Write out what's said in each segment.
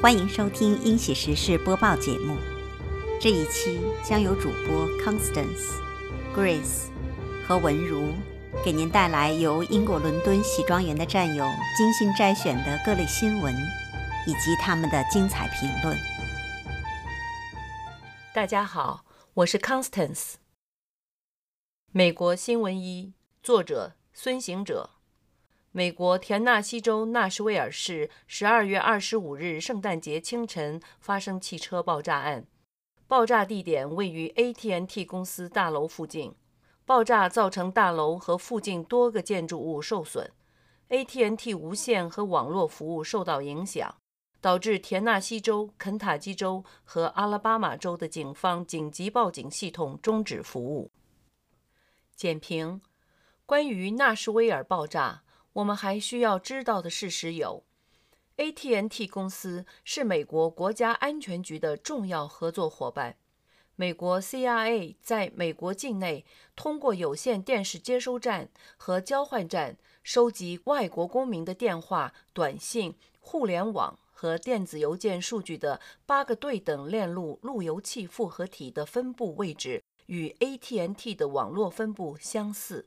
欢迎收听《英喜时事播报》节目。这一期将由主播 Constance、Grace 和文如给您带来由英国伦敦喜庄园的战友精心摘选的各类新闻，以及他们的精彩评论。大家好，我是 Constance。美国新闻一，作者孙行者。美国田纳西州纳什维尔市十二月二十五日圣诞节清晨发生汽车爆炸案，爆炸地点位于 AT&T 公司大楼附近。爆炸造成大楼和附近多个建筑物受损，AT&T 无线和网络服务受到影响，导致田纳西州、肯塔基州和阿拉巴马州的警方紧急报警系统终止服务。简评：关于纳什维尔爆炸。我们还需要知道的事实有：AT&T 公司是美国国家安全局的重要合作伙伴。美国 CIA 在美国境内通过有线电视接收站和交换站收集外国公民的电话、短信、互联网和电子邮件数据的八个对等链路路由器复合体的分布位置与 AT&T 的网络分布相似。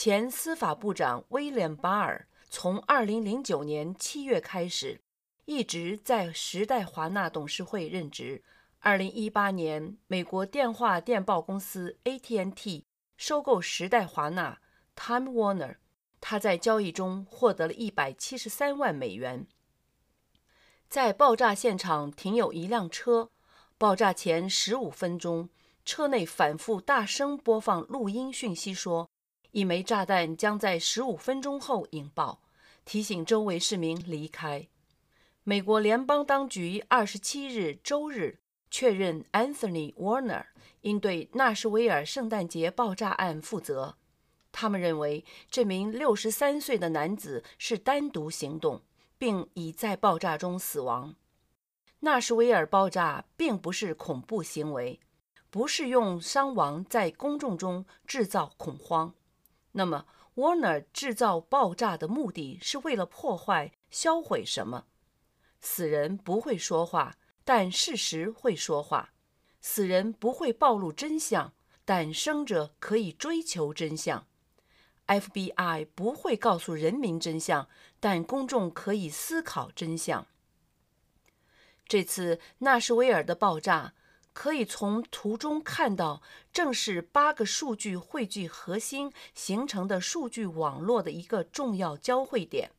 前司法部长威廉·巴尔从2009年7月开始，一直在时代华纳董事会任职。2018年，美国电话电报公司 AT&T 收购时代华纳 （Time Warner），他在交易中获得了一百七十三万美元。在爆炸现场停有一辆车，爆炸前十五分钟，车内反复大声播放录音讯息说。一枚炸弹将在十五分钟后引爆，提醒周围市民离开。美国联邦当局二十七日周日确认，Anthony Warner 应对纳什维尔圣诞节爆炸案负责。他们认为这名六十三岁的男子是单独行动，并已在爆炸中死亡。纳什维尔爆炸并不是恐怖行为，不是用伤亡在公众中制造恐慌。那么，Warner 制造爆炸的目的是为了破坏、销毁什么？死人不会说话，但事实会说话；死人不会暴露真相，但生者可以追求真相；FBI 不会告诉人民真相，但公众可以思考真相。这次纳什维尔的爆炸。可以从图中看到，正是八个数据汇聚核心形成的数据网络的一个重要交汇点。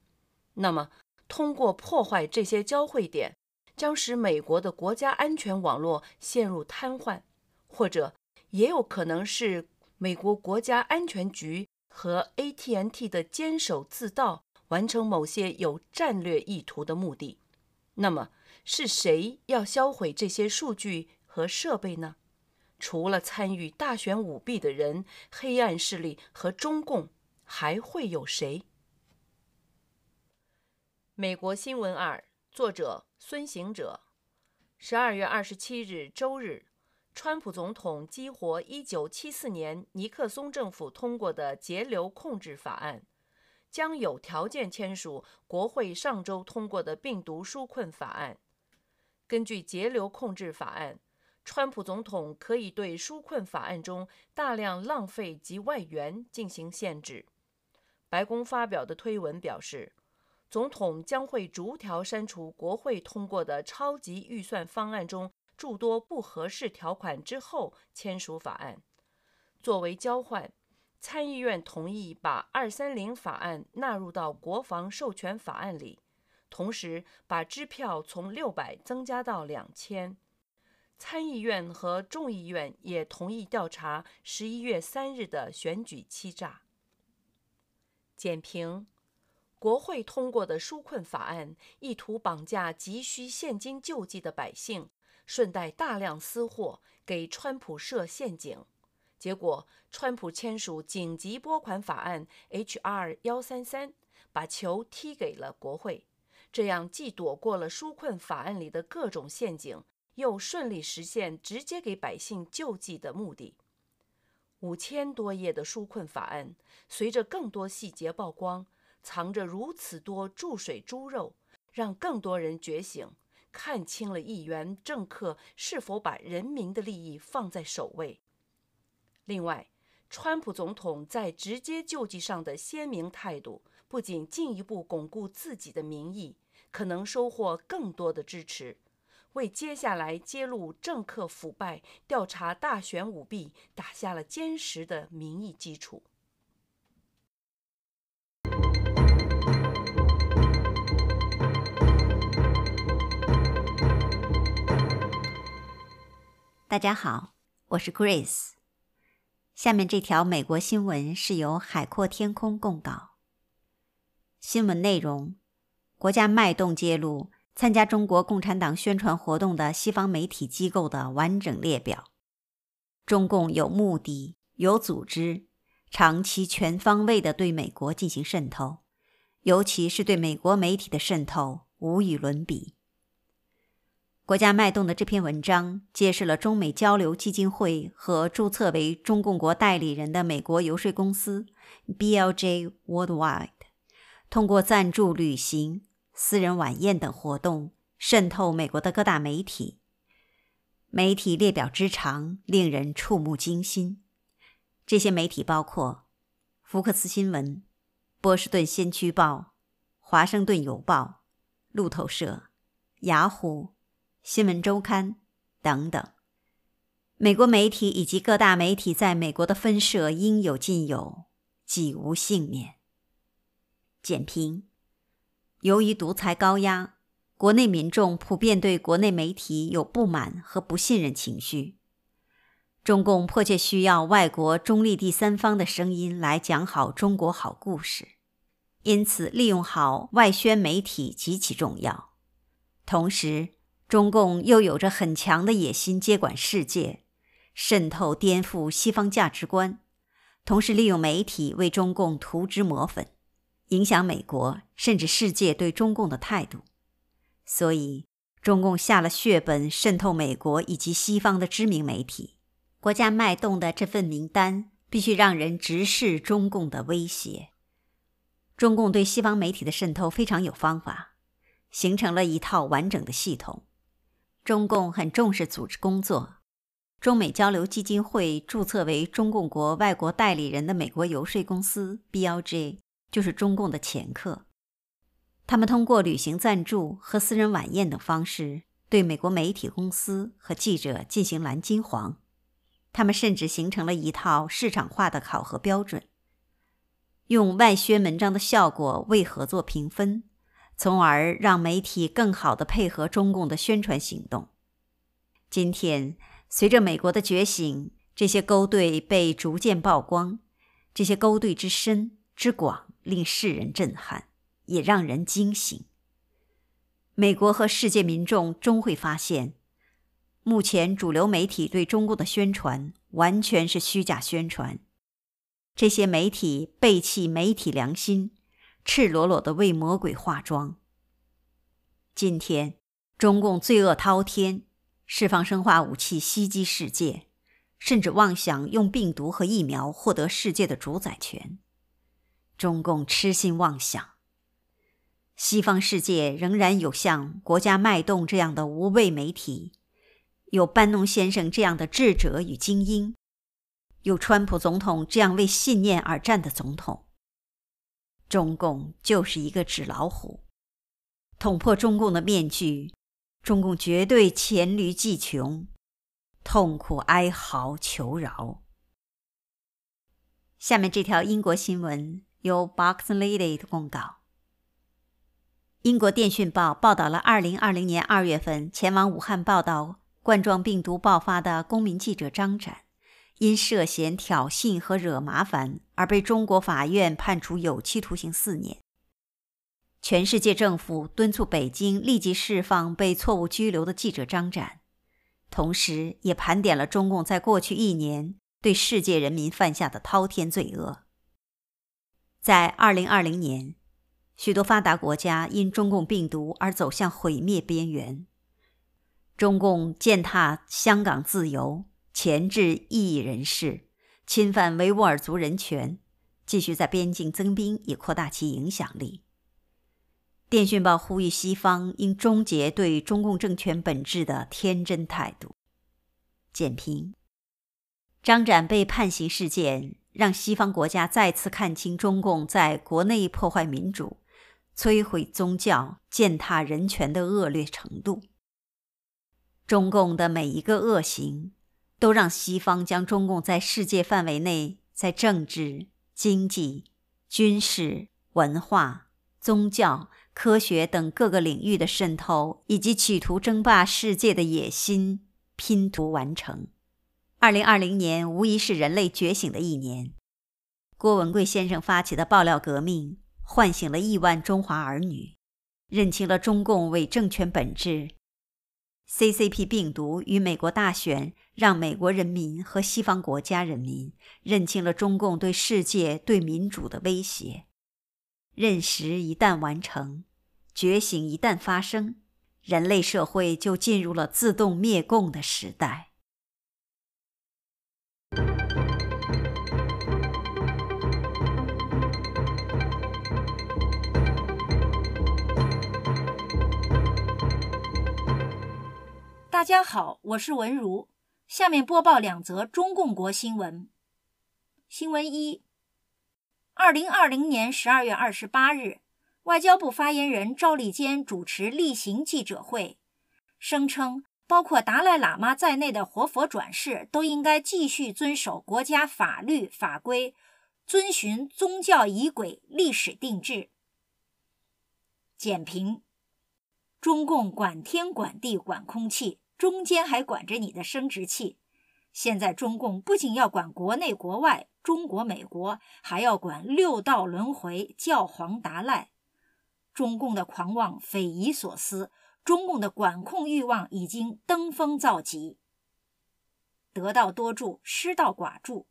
那么，通过破坏这些交汇点，将使美国的国家安全网络陷入瘫痪，或者也有可能是美国国家安全局和 AT&T 的坚守自盗，完成某些有战略意图的目的。那么，是谁要销毁这些数据？和设备呢？除了参与大选舞弊的人、黑暗势力和中共，还会有谁？美国新闻二，作者孙行者。十二月二十七日周日，川普总统激活一九七四年尼克松政府通过的节流控制法案，将有条件签署国会上周通过的病毒纾困法案。根据节流控制法案。川普总统可以对纾困法案中大量浪费及外援进行限制。白宫发表的推文表示，总统将会逐条删除国会通过的超级预算方案中诸多不合适条款之后签署法案。作为交换，参议院同意把二三零法案纳入到国防授权法案里，同时把支票从六百增加到两千。参议院和众议院也同意调查十一月三日的选举欺诈。简评：国会通过的纾困法案意图绑架急需现金救济的百姓，顺带大量私货，给川普设陷阱。结果，川普签署紧急拨款法案 H.R. 幺三三，把球踢给了国会，这样既躲过了纾困法案里的各种陷阱。又顺利实现直接给百姓救济的目的。五千多页的纾困法案，随着更多细节曝光，藏着如此多注水猪肉，让更多人觉醒，看清了议员政客是否把人民的利益放在首位。另外，川普总统在直接救济上的鲜明态度，不仅进一步巩固自己的民意，可能收获更多的支持，为接下来揭露政客腐败、调查大选舞弊打下了坚实的民意基础。大家好，我是 Grace。下面这条美国新闻是由海阔天空供稿。新闻内容：国家脉动揭露参加中国共产党宣传活动的西方媒体机构的完整列表。中共有目的、有组织、长期全方位地对美国进行渗透，尤其是对美国媒体的渗透，无与伦比。国家脉动的这篇文章揭示了中美交流基金会和注册为中共国代理人的美国游说公司 BLJ Worldwide 通过赞助旅行、私人晚宴等活动渗透美国的各大媒体。媒体列表之长令人触目惊心。这些媒体包括福克斯新闻、波士顿先驱报、华盛顿邮报、路透社、雅虎。新闻周刊等等，美国媒体以及各大媒体在美国的分社应有尽有，几无幸免。简评：由于独裁高压，国内民众普遍对国内媒体有不满和不信任情绪。中共迫切需要外国中立第三方的声音来讲好中国好故事，因此利用好外宣媒体极其重要。同时，中共又有着很强的野心，接管世界，渗透、颠覆西方价值观，同时利用媒体为中共涂脂抹粉，影响美国甚至世界对中共的态度。所以，中共下了血本渗透美国以及西方的知名媒体。国家脉动的这份名单必须让人直视中共的威胁。中共对西方媒体的渗透非常有方法，形成了一套完整的系统。中共很重视组织工作。中美交流基金会注册为中共国外国代理人的美国游说公司 BLJ 就是中共的掮客。他们通过旅行赞助和私人晚宴等方式，对美国媒体公司和记者进行蓝金黄。他们甚至形成了一套市场化的考核标准，用外宣文章的效果为合作评分。从而让媒体更好地配合中共的宣传行动。今天，随着美国的觉醒，这些勾兑被逐渐曝光。这些勾兑之深之广，令世人震撼，也让人惊醒。美国和世界民众终会发现，目前主流媒体对中共的宣传完全是虚假宣传。这些媒体背弃媒体良心。赤裸裸地为魔鬼化妆。今天，中共罪恶滔天，释放生化武器袭击世界，甚至妄想用病毒和疫苗获得世界的主宰权。中共痴心妄想。西方世界仍然有像国家脉动这样的无畏媒体，有班农先生这样的智者与精英，有川普总统这样为信念而战的总统。中共就是一个纸老虎，捅破中共的面具，中共绝对黔驴技穷，痛苦哀嚎求饶。下面这条英国新闻由 Box Lady 的公告。英国电讯报报道了2020年2月份前往武汉报道冠状病毒爆发的公民记者张展。因涉嫌挑衅和惹麻烦而被中国法院判处有期徒刑四年。全世界政府敦促北京立即释放被错误拘留的记者张展，同时也盘点了中共在过去一年对世界人民犯下的滔天罪恶。在2020年，许多发达国家因中共病毒而走向毁灭边缘。中共践踏香港自由。钳制异议人士，侵犯维吾尔族人权，继续在边境增兵以扩大其影响力。电讯报呼吁西方应终结对中共政权本质的天真态度。简评：张展被判刑事件让西方国家再次看清中共在国内破坏民主、摧毁宗教、践踏人权的恶劣程度。中共的每一个恶行，都让西方将中共在世界范围内在政治、经济、军事、文化、宗教、科学等各个领域的渗透，以及企图争霸世界的野心拼图完成。二零二零年无疑是人类觉醒的一年。郭文贵先生发起的爆料革命，唤醒了亿万中华儿女，认清了中共伪政权本质。CCP 病毒与美国大选，让美国人民和西方国家人民认清了中共对世界、对民主的威胁。认识一旦完成，觉醒一旦发生，人类社会就进入了自动灭共的时代。大家好，我是文如，下面播报两则中共国新闻。新闻一。二零二零年十二月二十八日，外交部发言人赵立坚主持例行记者会，声称包括达赖喇嘛在内的活佛转世都应该继续遵守国家法律法规，遵循宗教仪轨历史定制。简评：中共管天管地管空气，中间还管着你的生殖器。现在中共不仅要管国内国外，中国美国，还要管六道轮回教皇达赖。中共的狂妄匪夷所思，中共的管控欲望已经登峰造极。得道多助，失道寡助。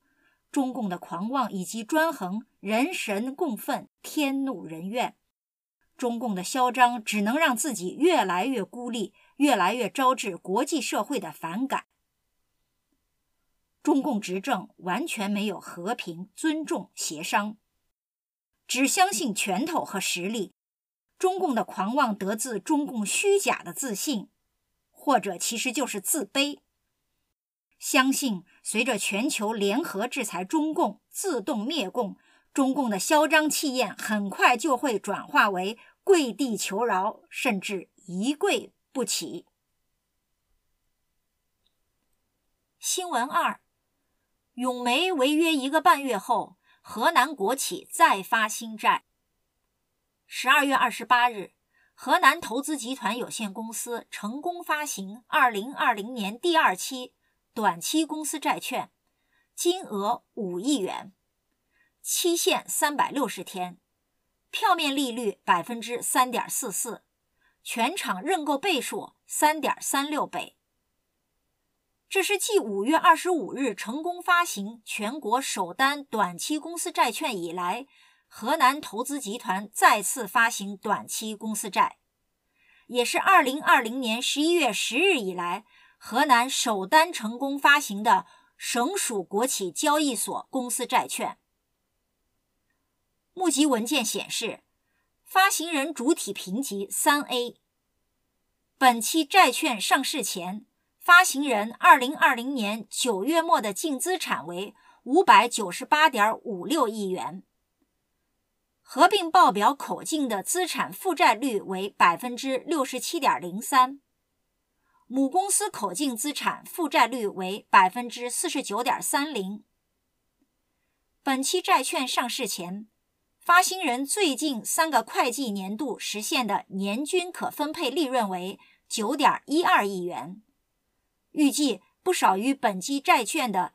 中共的狂妄以及专横，人神共愤，天怒人怨。中共的嚣张只能让自己越来越孤立，越来越招致国际社会的反感。中共执政完全没有和平、尊重、协商，只相信拳头和实力。中共的狂妄得自中共虚假的自信，或者其实就是自卑。相信随着全球联合制裁中共、自动灭共，中共的嚣张气焰很快就会转化为跪地求饶，甚至一跪不起。新闻二。永煤违约一个半月后，河南国企再发新债。十二月二十八日，河南投资集团有限公司成功发行二零二零年第二期短期公司债券，金额五亿元，期限三百六十天，票面利率百分之三点四四，全场认购倍数三点三六倍。这是继五月二十五日成功发行全国首单短期公司债券以来，河南投资集团再次发行短期公司债，也是二零二零年十一月十日以来河南首单成功发行的省属国企交易所公司债券。募集文件显示，发行人主体评级三 A。本期债券上市前。发行人二零二零年九月末的净资产为五百九十八点五六亿元，合并报表口径的资产负债率为百分之六十七点零三，母公司口径资产负债率为百分之四十九点三零。本期债券上市前，发行人最近三个会计年度实现的年均可分配利润为九点一二亿元。预计不少于本期债券的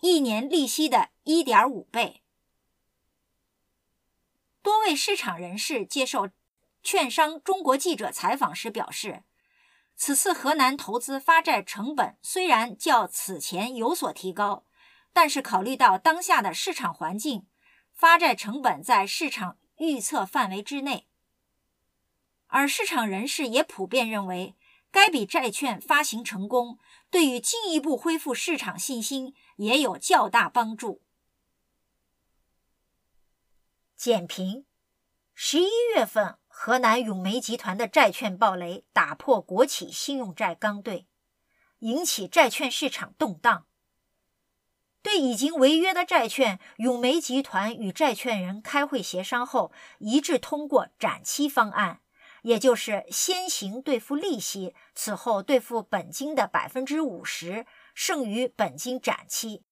一年利息的一点五倍。多位市场人士接受券商中国记者采访时表示，此次河南投资发债成本虽然较此前有所提高，但是考虑到当下的市场环境，发债成本在市场预测范围之内。而市场人士也普遍认为。该笔债券发行成功，对于进一步恢复市场信心也有较大帮助。简评：十一月份，河南永煤集团的债券暴雷，打破国企信用债刚兑，引起债券市场动荡。对已经违约的债券，永煤集团与债权人开会协商后，一致通过展期方案，也就是先行兑付利息，此后兑付本金的百分之五十，剩余本金展期。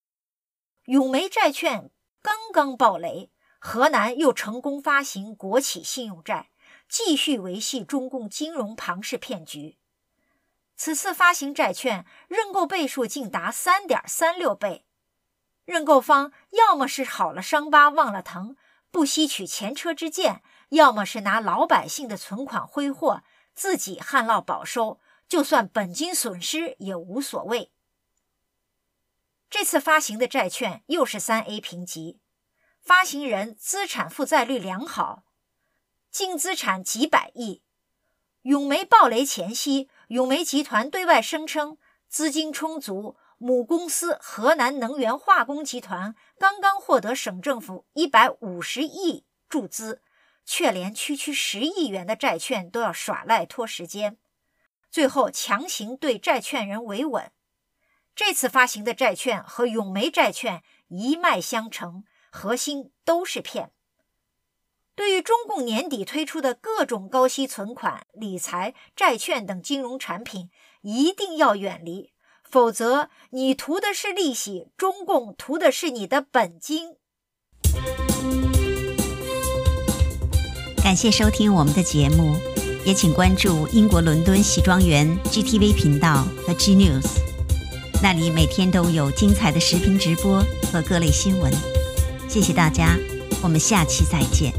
永煤债券刚刚暴雷，河南又成功发行国企信用债，继续维系中共金融庞氏骗局。此次发行债券认购倍数竟达三点三六倍。认购方要么是好了伤疤忘了疼，不吸取前车之鉴；要么是拿老百姓的存款挥霍，自己旱涝保收，就算本金损失也无所谓。这次发行的债券又是三 A 评级，发行人资产负债率良好，净资产几百亿。永煤暴雷前夕，永煤集团对外声称资金充足。母公司河南能源化工集团刚刚获得省政府一百五十亿注资，却连区区十亿元的债券都要耍赖拖时间，最后强行对债券人维稳。这次发行的债券和永煤债券一脉相承，核心都是骗。对于中共年底推出的各种高息存款、理财、债券等金融产品，一定要远离。否则，你图的是利息，中共图的是你的本金。感谢收听我们的节目，也请关注英国伦敦喜庄园 GTV 频道和 G News，那里每天都有精彩的视频直播和各类新闻。谢谢大家，我们下期再见。